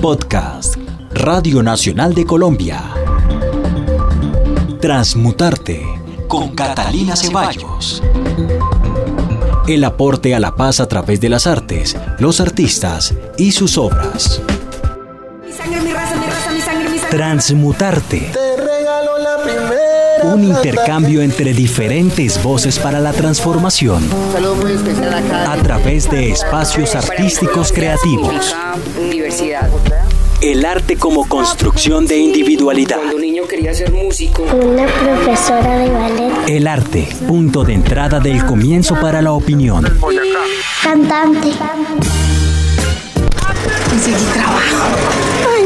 Podcast Radio Nacional de Colombia. Transmutarte con Catalina Ceballos. El aporte a la paz a través de las artes, los artistas y sus obras. Transmutarte. Un intercambio entre diferentes voces para la transformación. A través de espacios artísticos creativos. El arte como construcción de individualidad. Cuando niño quería ser músico. Una profesora de ballet. El arte, punto de entrada del comienzo para la opinión. Cantante. Conseguí trabajo.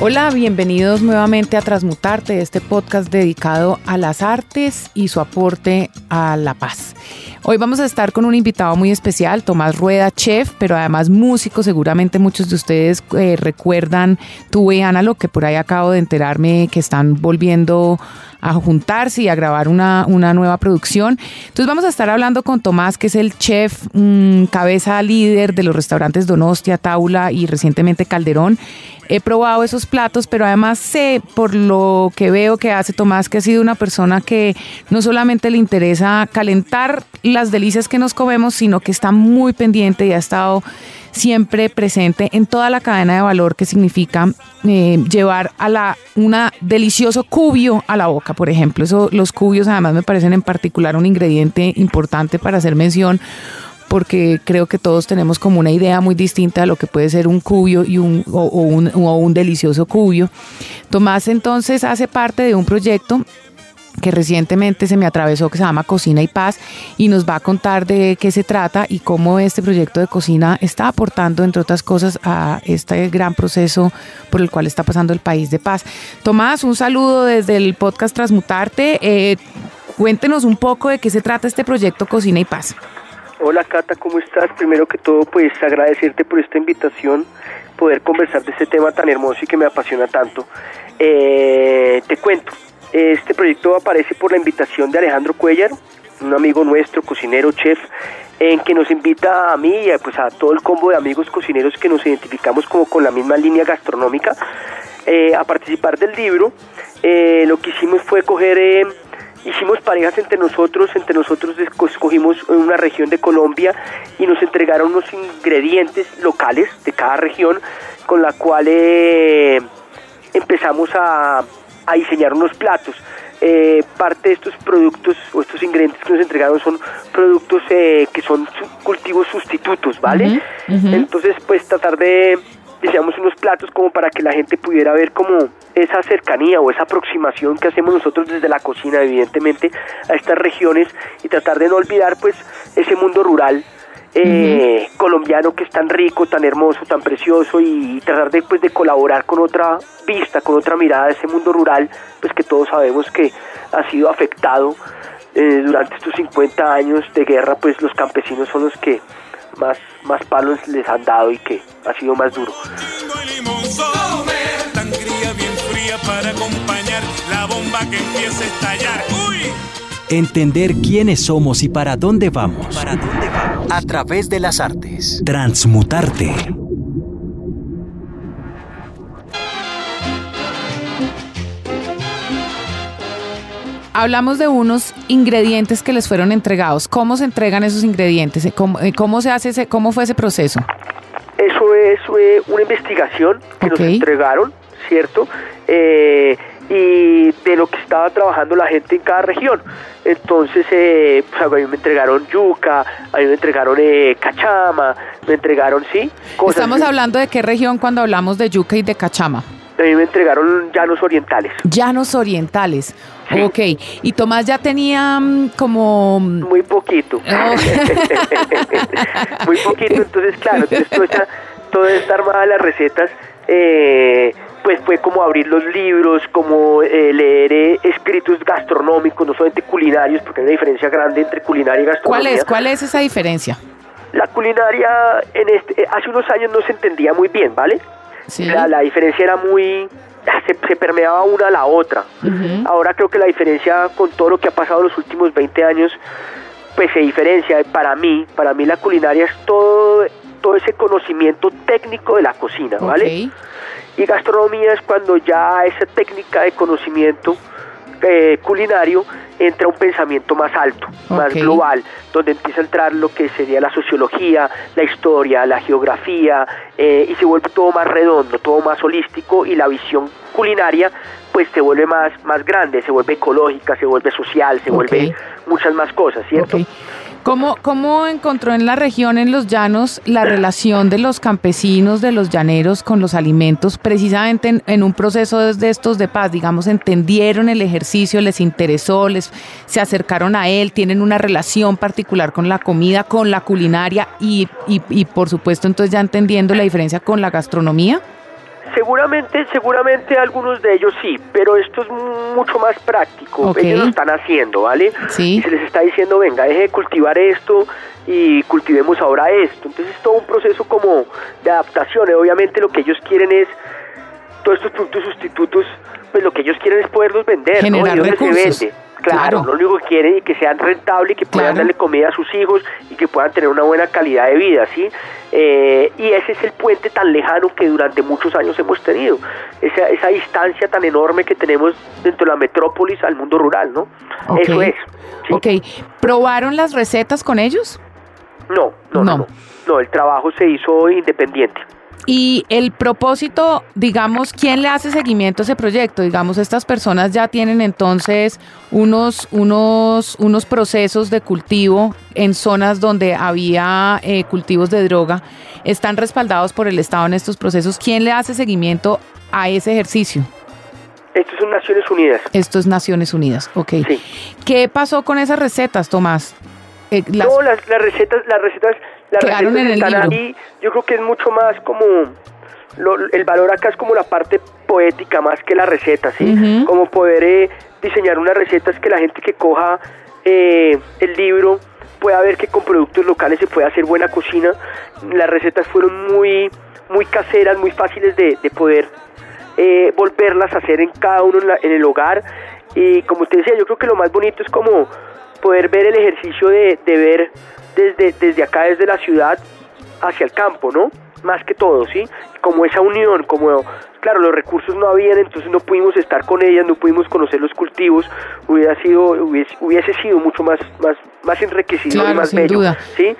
Hola, bienvenidos nuevamente a Transmutarte, este podcast dedicado a las artes y su aporte a la paz. Hoy vamos a estar con un invitado muy especial, Tomás Rueda, chef, pero además músico. Seguramente muchos de ustedes eh, recuerdan Tuve Ana, lo que por ahí acabo de enterarme que están volviendo a juntarse y a grabar una, una nueva producción. Entonces vamos a estar hablando con Tomás, que es el chef, mm, cabeza líder de los restaurantes Donostia, Taula y recientemente Calderón. He probado esos platos, pero además sé por lo que veo que hace Tomás que ha sido una persona que no solamente le interesa calentar las delicias que nos comemos, sino que está muy pendiente y ha estado siempre presente en toda la cadena de valor que significa eh, llevar a la una delicioso cubio a la boca, por ejemplo. Eso, los cubios además me parecen en particular un ingrediente importante para hacer mención porque creo que todos tenemos como una idea muy distinta de lo que puede ser un cubio y un, o, un delicioso cubio. Tomás entonces hace parte de un proyecto que recientemente se me atravesó que se llama Cocina y Paz y nos va a contar de qué se trata y cómo este proyecto de cocina está aportando, entre otras cosas, a este gran proceso por el cual está pasando el país de paz. Tomás, un saludo desde el podcast Transmutarte. Eh, cuéntenos un poco de qué se trata este proyecto Cocina y Paz. Hola Cata, ¿cómo estás? Primero que todo, pues agradecerte por esta invitación, poder conversar de este tema tan hermoso y que me apasiona tanto. Eh, te cuento, este proyecto aparece por la invitación de Alejandro Cuellar, un amigo nuestro, cocinero, chef, en que nos invita a mí y a, pues, a todo el combo de amigos cocineros que nos identificamos como con la misma línea gastronómica eh, a participar del libro. Eh, lo que hicimos fue coger... Hicimos parejas entre nosotros, entre nosotros escogimos una región de Colombia y nos entregaron unos ingredientes locales de cada región con la cual eh, empezamos a, a, diseñar unos platos. Eh, parte de estos productos o estos ingredientes que nos entregaron son productos eh, que son cultivos sustitutos, ¿vale? Uh -huh, uh -huh. Entonces, pues tratar de diseñamos unos platos como para que la gente pudiera ver como esa cercanía o esa aproximación que hacemos nosotros desde la cocina evidentemente a estas regiones y tratar de no olvidar pues ese mundo rural eh, uh -huh. colombiano que es tan rico, tan hermoso, tan precioso y tratar de, pues, de colaborar con otra vista, con otra mirada de ese mundo rural, pues que todos sabemos que ha sido afectado eh, durante estos 50 años de guerra, pues los campesinos son los que más, más palos les han dado y que ha sido más duro. para acompañar la bomba que empieza a estallar. ¡Uy! Entender quiénes somos y para dónde vamos. ¿Para dónde vamos? A través de las artes. Transmutarte. Hablamos de unos ingredientes que les fueron entregados. ¿Cómo se entregan esos ingredientes? ¿Cómo, cómo se hace ese, cómo fue ese proceso? Eso es eh, una investigación que okay. nos entregaron, ¿cierto? Eh, y de lo que estaba trabajando la gente en cada región. Entonces, eh, pues a mí me entregaron yuca, a mí me entregaron eh, cachama, me entregaron, sí. Cosas Estamos así. hablando de qué región cuando hablamos de yuca y de cachama. A mí me entregaron llanos orientales. Llanos orientales. Ok. Y Tomás ya tenía mm, como... Muy poquito. Oh. Muy poquito, entonces claro, entonces toda esta, toda esta armada de las recetas, eh, pues fue como abrir los libros, como eh, leer eh, escritos gastronómicos, no solamente culinarios, porque hay una diferencia grande entre culinaria y ¿Cuál gastronomía. es? ¿Cuál es esa diferencia? La culinaria en este, eh, hace unos años no se entendía muy bien, ¿vale? Sí. La, la diferencia era muy... Se, se permeaba una a la otra. Ahora creo que la diferencia con todo lo que ha pasado en los últimos 20 años, pues se diferencia. Para mí, para mí la culinaria es todo, todo ese conocimiento técnico de la cocina, ¿vale? Y gastronomía es cuando ya esa técnica de conocimiento eh, culinario entra un pensamiento más alto, más global, donde empieza a entrar lo que sería la sociología, la historia, la geografía, eh, y se vuelve todo más redondo, todo más holístico, y la visión culinaria pues se vuelve más, más grande, se vuelve ecológica, se vuelve social, se vuelve muchas más cosas, ¿cierto? ¿Cómo, ¿Cómo encontró en la región, en los llanos, la relación de los campesinos, de los llaneros con los alimentos, precisamente en, en un proceso de, estos de paz? Digamos, entendieron el ejercicio, les interesó, les se acercaron a él, tienen una relación particular con la comida, con la culinaria y, y, y por supuesto, entonces ya entendiendo la diferencia con la gastronomía. Seguramente, seguramente algunos de ellos sí, pero esto es mucho más práctico. Ok. Ellos lo están haciendo, ¿vale? Sí. Y se les está diciendo, venga, deje de cultivar esto y cultivemos ahora esto. Entonces es todo un proceso como de adaptación. Y obviamente lo que ellos quieren es, todos estos productos sustitutos, pues lo que ellos quieren es poderlos vender, ¿no? Generar ¿Y dónde recursos. se vende? Claro, Claro. lo único que quieren es que sean rentables y que puedan Claro. darle comida a sus hijos y que puedan tener una buena calidad de vida, ¿sí? Eh, y ese es el puente tan lejano que durante muchos años hemos tenido, esa, esa distancia tan enorme que tenemos dentro de la metrópolis al mundo rural, ¿no? Eso es. ¿sí? Ok. ¿Probaron las recetas con ellos? No, no, no, No. no. No, el trabajo se hizo independiente. Y el propósito, digamos, ¿quién le hace seguimiento a ese proyecto? Digamos, estas personas ya tienen entonces unos, unos, unos procesos de cultivo en zonas donde había eh, cultivos de droga. Están respaldados por el Estado en estos procesos. ¿Quién le hace seguimiento a ese ejercicio? Esto son Naciones Unidas. Esto es Naciones Unidas. Ok. Sí. ¿Qué pasó con esas recetas, Tomás? Eh, las- No, las, las recetas, las recetas, las Quedaron recetas en el están libro. ahí. Yo creo que es mucho más como lo- el valor acá es como la parte poética más que la receta, ¿sí? Como poder eh, diseñar unas recetas que la gente que coja eh, el libro pueda ver que con productos locales se puede hacer buena cocina. Las recetas fueron muy muy caseras, muy fáciles de, de poder eh, volverlas a hacer en cada uno en, la- en el hogar. Y como te decía, yo creo que lo más bonito es como poder ver el ejercicio de, de ver desde, desde acá, desde la ciudad, hacia el campo, ¿no? Más que todo, ¿sí? Como esa unión, como, claro, los recursos no habían, entonces no pudimos estar con ellas, no pudimos conocer los cultivos, hubiera sido, hubiese, hubiese sido mucho más, más, más enriquecido y Claro, más sin bello, duda. ¿sí?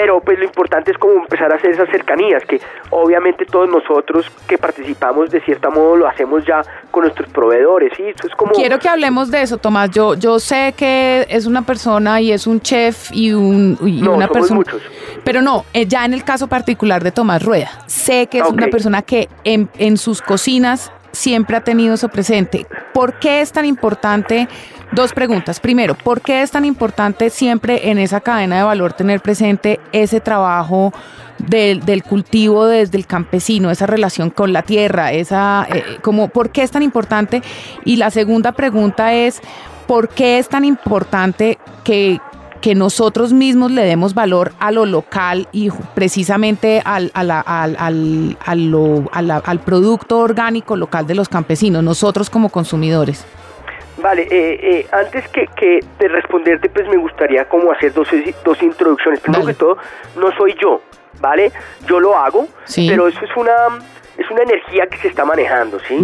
Pero pues lo importante es como empezar a hacer esas cercanías, que obviamente todos nosotros que participamos de cierta modo lo hacemos ya con nuestros proveedores, ¿sí? Eso es como... Quiero que hablemos de eso, Tomás. Yo, yo sé que es una persona y es un chef y, un, y No, una somos persona. muchos. Pero no, eh, ya en el caso particular de Tomás Rueda, sé que es Ok. una persona que en, en sus cocinas siempre ha tenido eso presente. ¿Por qué es tan importante? Dos preguntas. Primero, ¿por qué es tan importante siempre en esa cadena de valor tener presente ese trabajo del, del cultivo desde el campesino, esa relación con la tierra, esa, eh, como, ¿por qué es tan importante? Y la segunda pregunta es, ¿por qué es tan importante que, que nosotros mismos le demos valor a lo local y precisamente al, a la- al, al, a lo- a la- al producto orgánico local de los campesinos, nosotros como consumidores? Vale, eh, eh, antes que, que de responderte, pues me gustaría como hacer dos, dos introducciones. Primero Dale. que todo, no soy yo, ¿vale? Yo lo hago, Sí. pero eso es una es una energía que se está manejando, ¿sí?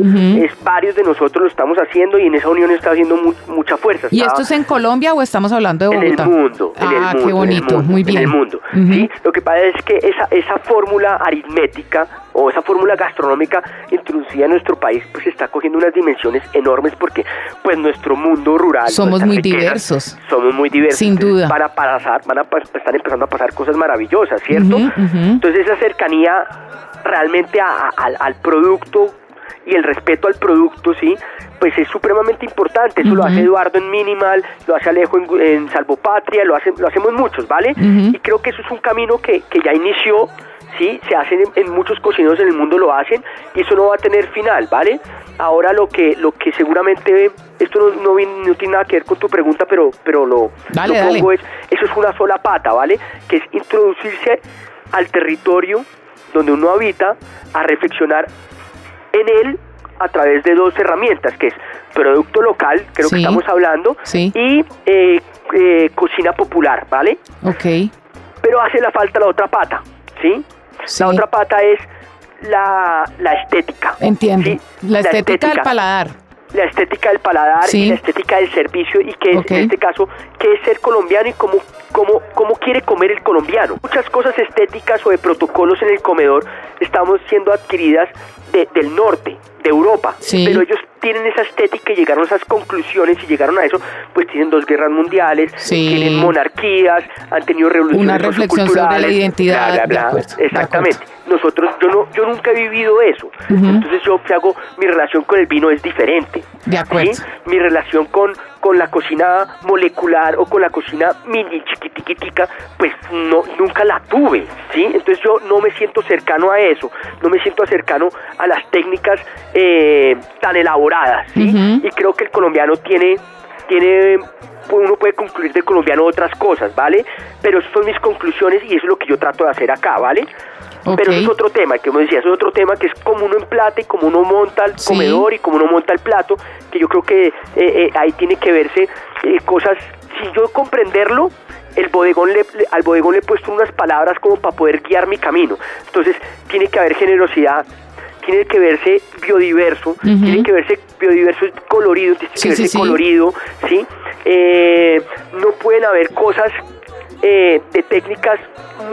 Es varios de nosotros lo estamos haciendo y en esa unión está haciendo mu- mucha fuerza. ¿Y esto es en Colombia o estamos hablando de en el Bogotá? mundo, en ah, el mundo, qué en el bonito, mundo, muy bien. En el mundo. ¿sí? Lo que pasa es que esa, esa fórmula aritmética o esa fórmula gastronómica introducida en nuestro país pues está cogiendo unas dimensiones enormes porque pues nuestro mundo rural Somos muy riquezas, diversos. somos muy diversos Sin duda. van a pasar van a están empezando a pasar cosas maravillosas cierto entonces esa cercanía realmente a- a- al, al producto y el respeto al producto, ¿sí? Pues es supremamente importante. Eso lo hace Eduardo en Minimal, lo hace Alejo en, en Salvopatria, lo, hace, lo hacemos muchos, ¿vale? Y creo que eso es un camino que, que ya inició, ¿sí? Se hacen en, en muchos cocineros en el mundo lo hacen y eso no va a tener final, ¿vale? Ahora lo que lo que seguramente esto no, no, tiene nada que ver con tu pregunta, pero pero lo, Dale, lo dale. pongo es eso es una sola pata, ¿vale? Que es introducirse al territorio donde uno habita a reflexionar en él a través de dos herramientas, que es producto local, creo Sí. que estamos hablando, Sí. y eh, eh, cocina popular, ¿vale? Ok. Pero hace la falta la otra pata, ¿sí? Sí. La otra pata es la, la estética. Entiendo. ¿sí? La estética del paladar. La estética del paladar Sí. y la estética del servicio y que es, en este caso, qué es ser colombiano y cómo, cómo, cómo quiere comer el colombiano. Muchas cosas estéticas o de protocolos en el comedor estamos siendo adquiridas de- del norte, de Europa, Sí. pero ellos tienen esa estética y llegaron a esas conclusiones y llegaron a eso, pues tienen dos guerras mundiales, Sí. tienen monarquías, han tenido revoluciones Una reflexión sobre la identidad, bla, bla, de bla. acuerdo, de Exactamente. Nosotros, yo no, yo nunca he vivido eso. Entonces yo hago, mi relación con el vino es diferente. De acuerdo. ¿sí? Mi relación con, con la cocina molecular o con la cocina mini chiquitiquitica, pues no, nunca la tuve, ¿sí? Entonces yo no me siento cercano a eso, no me siento cercano a las técnicas eh, tan elaboradas, ¿sí? Ujú. Y creo que el colombiano tiene, tiene uno puede concluir del colombiano otras cosas, ¿vale? Pero esas son mis conclusiones y eso es lo que yo trato de hacer acá, ¿vale? Pero eso es otro tema, que como decía, es otro tema que es como uno emplata y como uno monta el Sí. comedor y como uno monta el plato, que yo creo que eh, eh, ahí tiene que verse eh, cosas, si yo comprenderlo, el bodegón le, al bodegón le he puesto unas palabras como para poder guiar mi camino. Entonces, tiene que haber generosidad, tiene que verse biodiverso, tiene que verse biodiverso colorido, tiene Sí, que verse sí. colorido, ¿sí? Eh, no pueden haber cosas eh, de técnicas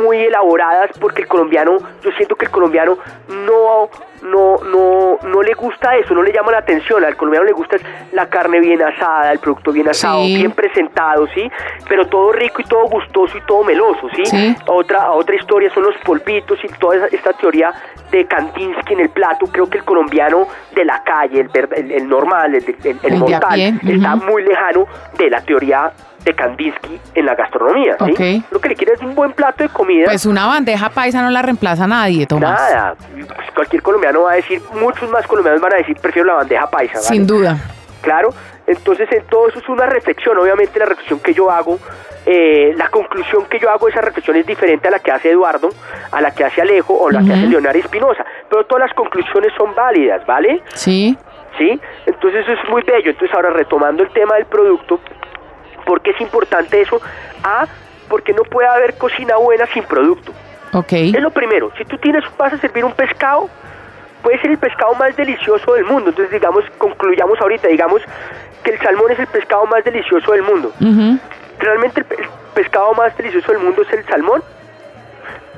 muy elaboradas porque el colombiano, yo siento que el colombiano no, no, no, no le gusta eso, no le llama la atención, al colombiano le gusta la carne bien asada, el producto bien asado, Sí. bien presentado, ¿sí? Pero todo rico y todo gustoso y todo meloso, ¿sí? Sí. Otra, otra historia son los polvitos y toda esta teoría de Kandinsky en el plato, creo que el colombiano de la calle, el, el, el normal, el, mortal, está muy lejano de la teoría de Kandinsky en la gastronomía, ¿sí? Lo que le quiere es un buen plato de comida. Pues una bandeja paisa no la reemplaza nadie, Tomás. Nada, Pues cualquier colombiano va a decir, muchos más colombianos van a decir, prefiero la bandeja paisa. ¿vale? Sin duda. Claro, entonces en todo eso es una reflexión, obviamente la reflexión que yo hago, eh, la conclusión que yo hago de esa reflexión es diferente a la que hace Eduardo, a la que hace Alejo o la que hace Leonardo Espinosa, pero todas las conclusiones son válidas, ¿vale? Sí. ¿Sí? Entonces eso es muy bello, entonces ahora retomando el tema del producto, ¿por qué es importante eso? A, porque no puede haber cocina buena sin producto. Ok. Es lo primero. Si tú tienes, vas a servir un pescado, puede ser el pescado más delicioso del mundo. Entonces, digamos, concluyamos ahorita, digamos que el salmón es el pescado más delicioso del mundo. Ujú. ¿Realmente el, pe- el pescado más delicioso del mundo es el salmón?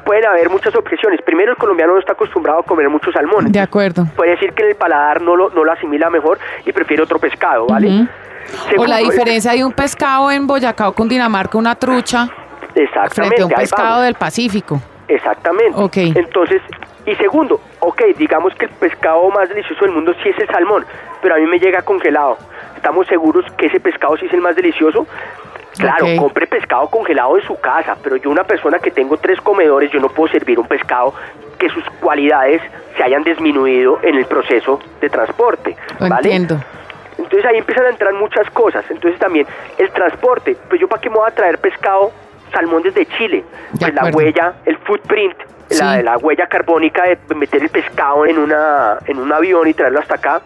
Pueden haber muchas objeciones. Primero, el colombiano no está acostumbrado a comer mucho salmón. De acuerdo. Puede decir que en el paladar no lo, no lo asimila mejor y prefiere otro pescado, ¿vale? Ujú. O la Segundo, diferencia de un pescado en Boyacá o Cundinamarca, una trucha, Exactamente. frente a un pescado del Pacífico. Exactamente. Ok. Entonces, y segundo, ok, digamos que el pescado más delicioso del mundo sí es el salmón, pero a mí me llega congelado. ¿Estamos seguros que ese pescado sí es el más delicioso? Claro, compre pescado congelado en su casa, pero yo una persona que tengo tres comedores, yo no puedo servir un pescado que sus cualidades se hayan disminuido en el proceso de transporte. ¿vale? entiendo. Entonces ahí empiezan a entrar muchas cosas. Entonces también el transporte. Pues yo para qué me voy a traer pescado, salmón desde Chile. Pues la huella, el footprint, la, Sí. la huella carbónica de meter el pescado en una en un avión y traerlo hasta acá.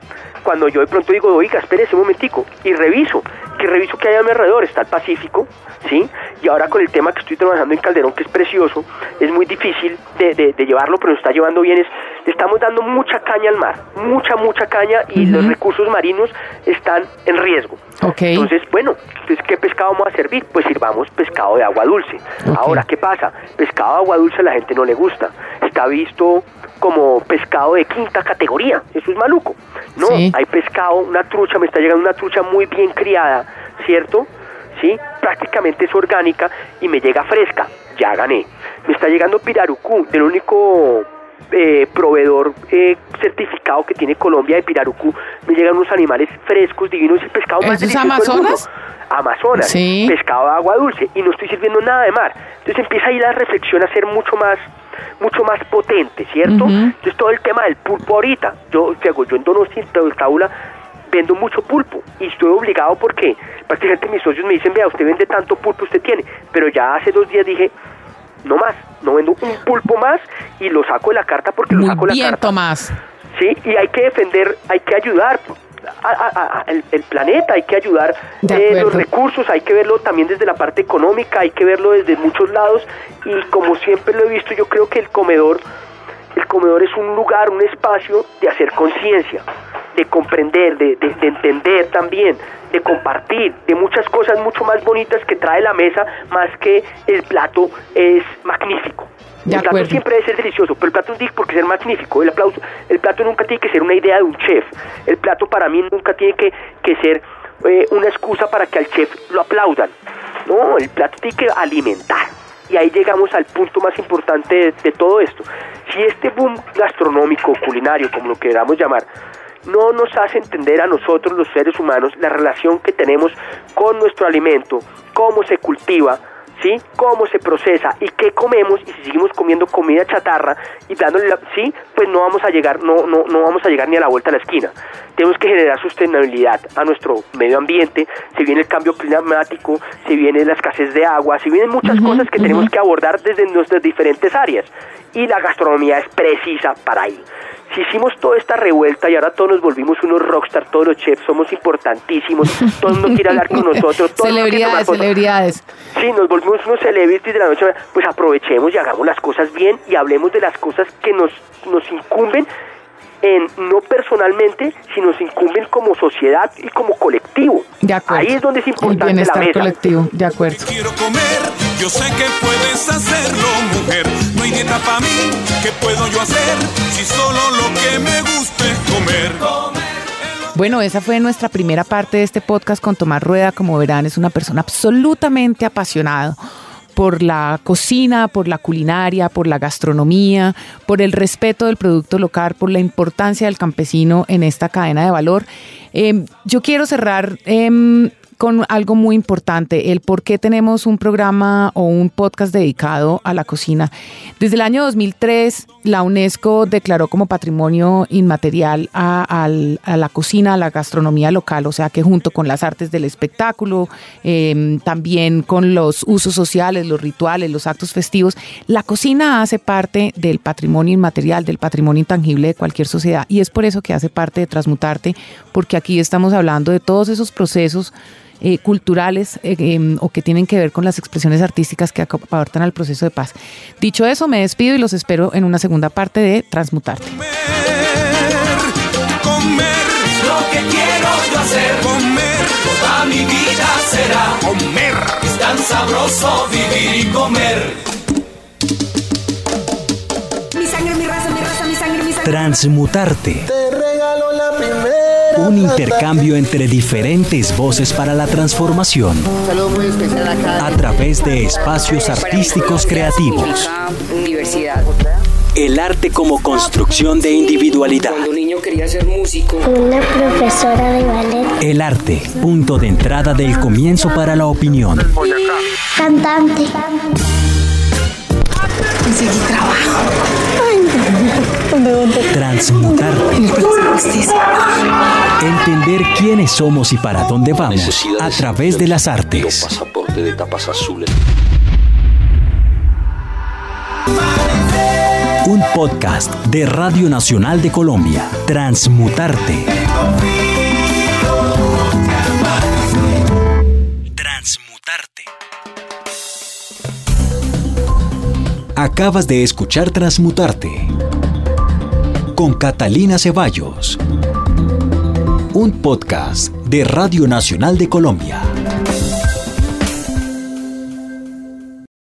Cuando yo de pronto digo, oiga, espérese un momentico, y reviso, que reviso que hay a mi alrededor, está el Pacífico, ¿sí? Y ahora con el tema que estoy trabajando en Calderón, que es precioso, es muy difícil de, de- de llevarlo, pero nos está llevando bien, es, le estamos dando mucha caña al mar, mucha, mucha caña, y los recursos marinos están en riesgo. Ok. Entonces, bueno, entonces, ¿qué pescado vamos a servir? Pues sirvamos pescado de agua dulce. Ahora, ¿qué pasa? Pescado de agua dulce a la gente no le gusta. Está visto como pescado de quinta categoría. Eso es maluco. No, Sí. hay pescado, una trucha, me está llegando una trucha muy bien criada, ¿cierto? Sí, prácticamente es orgánica y me llega fresca. Ya gané. Me está llegando pirarucú, del único eh, proveedor eh, certificado que tiene Colombia de Pirarucú, me llegan unos animales frescos, divinos, el pescado más ¿Eso es delicioso del mundo. Amazonas? Amazonas, Sí. pescado de agua dulce, y no estoy sirviendo nada de mar. Entonces empieza ahí la reflexión a ser mucho más mucho más potente, ¿cierto? Ujú. Entonces todo el tema del pulpo ahorita, yo, hago, yo en Donosti, en Taula, vendo mucho pulpo y estoy obligado porque prácticamente mis socios me dicen, vea, usted vende tanto pulpo, usted tiene, pero ya hace dos días dije, no más, no vendo un pulpo más y lo saco de la carta porque lo Muy saco de la bien, carta. Tomás. Sí, y hay que defender, hay que ayudar a- a- a- el, el planeta, hay que ayudar eh, los recursos, hay que verlo también desde la parte económica, hay que verlo desde muchos lados y como siempre lo he visto, yo creo que el comedor, el comedor es un lugar, un espacio de hacer conciencia, de comprender, de, de- de entender también, de compartir, de muchas cosas mucho más bonitas que trae la mesa, más que el plato es magnífico. De el plato siempre debe ser delicioso, pero el plato no tiene por qué ser magnífico. El, aplauso, el plato nunca tiene que ser una idea de un chef. El plato para mí nunca tiene que, que ser eh, una excusa para que al chef lo aplaudan. No, el plato tiene que alimentar. Y ahí llegamos al punto más importante de, de todo esto. Si este boom gastronómico, culinario, como lo queramos llamar, no nos hace entender a nosotros los seres humanos la relación que tenemos con nuestro alimento, cómo se cultiva, ¿sí? Cómo se procesa y qué comemos y si seguimos comiendo comida chatarra y dándole la, sí, pues no vamos a llegar no no no vamos a llegar ni a la vuelta a la esquina. Tenemos que generar sostenibilidad a nuestro medio ambiente, se viene el cambio climático, se viene la escasez de agua, se vienen muchas cosas que tenemos que abordar desde nuestras diferentes áreas y la gastronomía es precisa para ahí. Si hicimos toda esta revuelta y ahora todos nos volvimos unos rockstar, todos los chefs somos importantísimos, todo el mundo quiere hablar con nosotros, todo el mundo quiere tomar celebridades, fotos. celebridades. Sí, nos volvimos unos celebrities de la noche, pues aprovechemos y hagamos las cosas bien y hablemos de las cosas que nos, nos incumben en no personalmente, sino nos incumben como sociedad y como colectivo. De acuerdo. Ahí es donde es El importante la bienestar mesa. colectivo, de acuerdo. Quiero comer, yo sé que puedes hacerlo, mujer. No hay dieta para mí, ¿qué puedo yo hacer? Si solo lo que me gusta es comer. Bueno, esa fue nuestra primera parte de este podcast con Tomás Rueda. Como verán, es una persona absolutamente apasionado por la cocina, por la culinaria, por la gastronomía, por el respeto del producto local, por la importancia del campesino en esta cadena de valor. Eh, yo quiero cerrar em, con algo muy importante, el por qué tenemos un programa o un podcast dedicado a la cocina. Desde el año 2003, la UNESCO declaró como patrimonio inmaterial a, la cocina, a la gastronomía local, o sea que junto con las artes del espectáculo, eh, también con los usos sociales, los rituales, los actos festivos, la cocina hace parte del patrimonio inmaterial, del patrimonio intangible de cualquier sociedad y es por eso que hace parte de Transmutarte, porque aquí estamos hablando de todos esos procesos eh, culturales eh, em, o que tienen que ver con las expresiones artísticas que aportan al proceso de paz. Dicho eso, me despido y los espero en una segunda parte de Transmutarte. Comer, comer, lo que quiero yo hacer. Comer, toda mi vida será comer. Es tan sabroso vivir y comer. Mi sangre, mi raza, mi raza, mi sangre, mi sangre. Transmutarte. Un intercambio entre diferentes voces para la transformación. A través de espacios artísticos creativos. Diversidad. El arte como construcción de individualidad. Cuando un niño quería ser músico, Una profesora de ballet. El arte, punto de entrada del comienzo para la opinión. Cantante. Conseguí trabajo. Transmutarte. Entender quiénes somos y para dónde vamos a través de las artes. pasaportes de tapas azules. Un podcast de Radio Nacional de Colombia. Transmutarte. Transmutarte. Acabas de escuchar Transmutarte con Catalina Ceballos. Un podcast de Radio Nacional de Colombia.